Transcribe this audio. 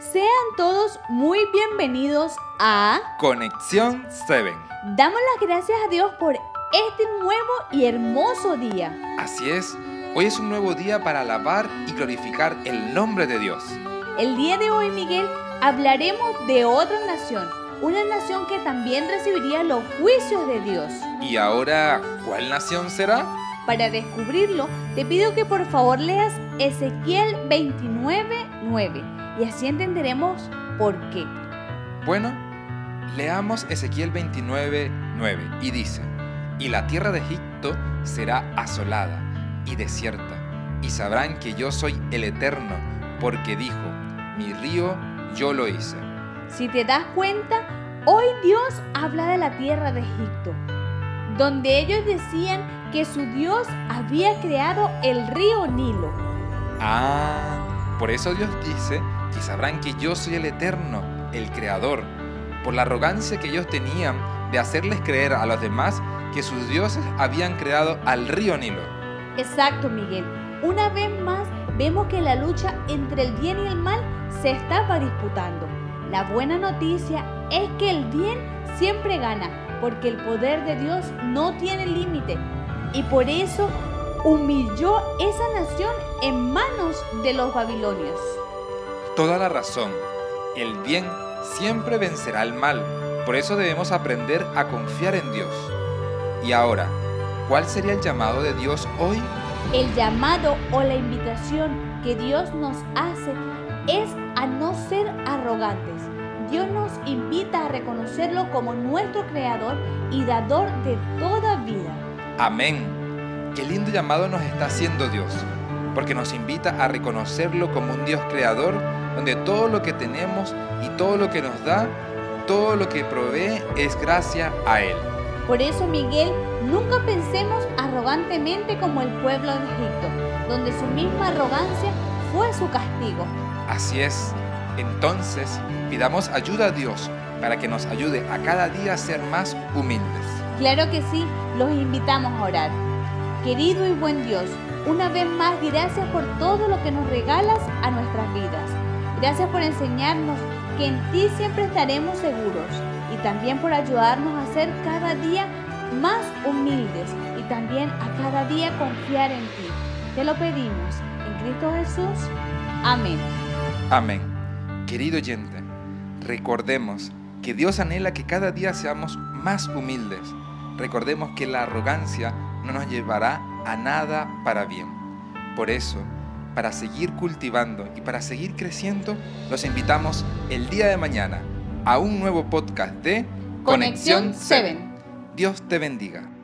Sean todos muy bienvenidos a Conexión 7. Damos las gracias a Dios por este nuevo y hermoso día. Así es, hoy es un nuevo día para alabar y glorificar el nombre de Dios. El día de hoy, Miguel, hablaremos de otra nación, una nación que también recibiría los juicios de Dios. ¿Y ahora cuál nación será? Para descubrirlo, te pido que por favor leas Ezequiel 29.9 y así entenderemos por qué. Bueno, leamos Ezequiel 29, 9 y dice, y la tierra de Egipto será asolada y desierta, y sabrán que yo soy el Eterno, porque dijo, mi río yo lo hice. Si te das cuenta, hoy Dios habla de la tierra de Egipto, donde ellos decían que su Dios había creado el río Nilo. Ah, por eso Dios dice que sabrán que yo soy el Eterno, el Creador, por la arrogancia que ellos tenían de hacerles creer a los demás que sus dioses habían creado al río Nilo. Exacto, Miguel. Una vez más vemos que la lucha entre el bien y el mal se estaba disputando. La buena noticia es que el bien siempre gana, porque el poder de Dios no tiene límite. Y por eso humilló esa nación en manos de los babilonios. Toda la razón. El bien siempre vencerá al mal. Por eso debemos aprender a confiar en Dios. Y ahora, ¿cuál sería el llamado de Dios hoy? El llamado o la invitación que Dios nos hace es a no ser arrogantes. Dios nos invita a reconocerlo como nuestro creador y dador de toda vida. Amén. Qué lindo llamado nos está haciendo Dios, porque nos invita a reconocerlo como un Dios creador, donde todo lo que tenemos y todo lo que nos da, todo lo que provee es gracia a Él. Por eso, Miguel, nunca pensemos arrogantemente como el pueblo de Egipto, donde su misma arrogancia fue su castigo. Así es. Entonces, pidamos ayuda a Dios para que nos ayude a cada día a ser más humildes. Claro que sí, los invitamos a orar. Querido y buen Dios, una vez más gracias por todo lo que nos regalas a nuestras vidas. Gracias por enseñarnos que en ti siempre estaremos seguros y también por ayudarnos a ser cada día más humildes y también a cada día confiar en ti. Te lo pedimos en Cristo Jesús. Amén. Amén. Querido oyente, recordemos que Dios anhela que cada día seamos más humildes. Recordemos que la arrogancia no nos llevará a nada para bien. Por eso, para seguir cultivando y para seguir creciendo, los invitamos el día de mañana a un nuevo podcast de Conexión 7. Dios te bendiga.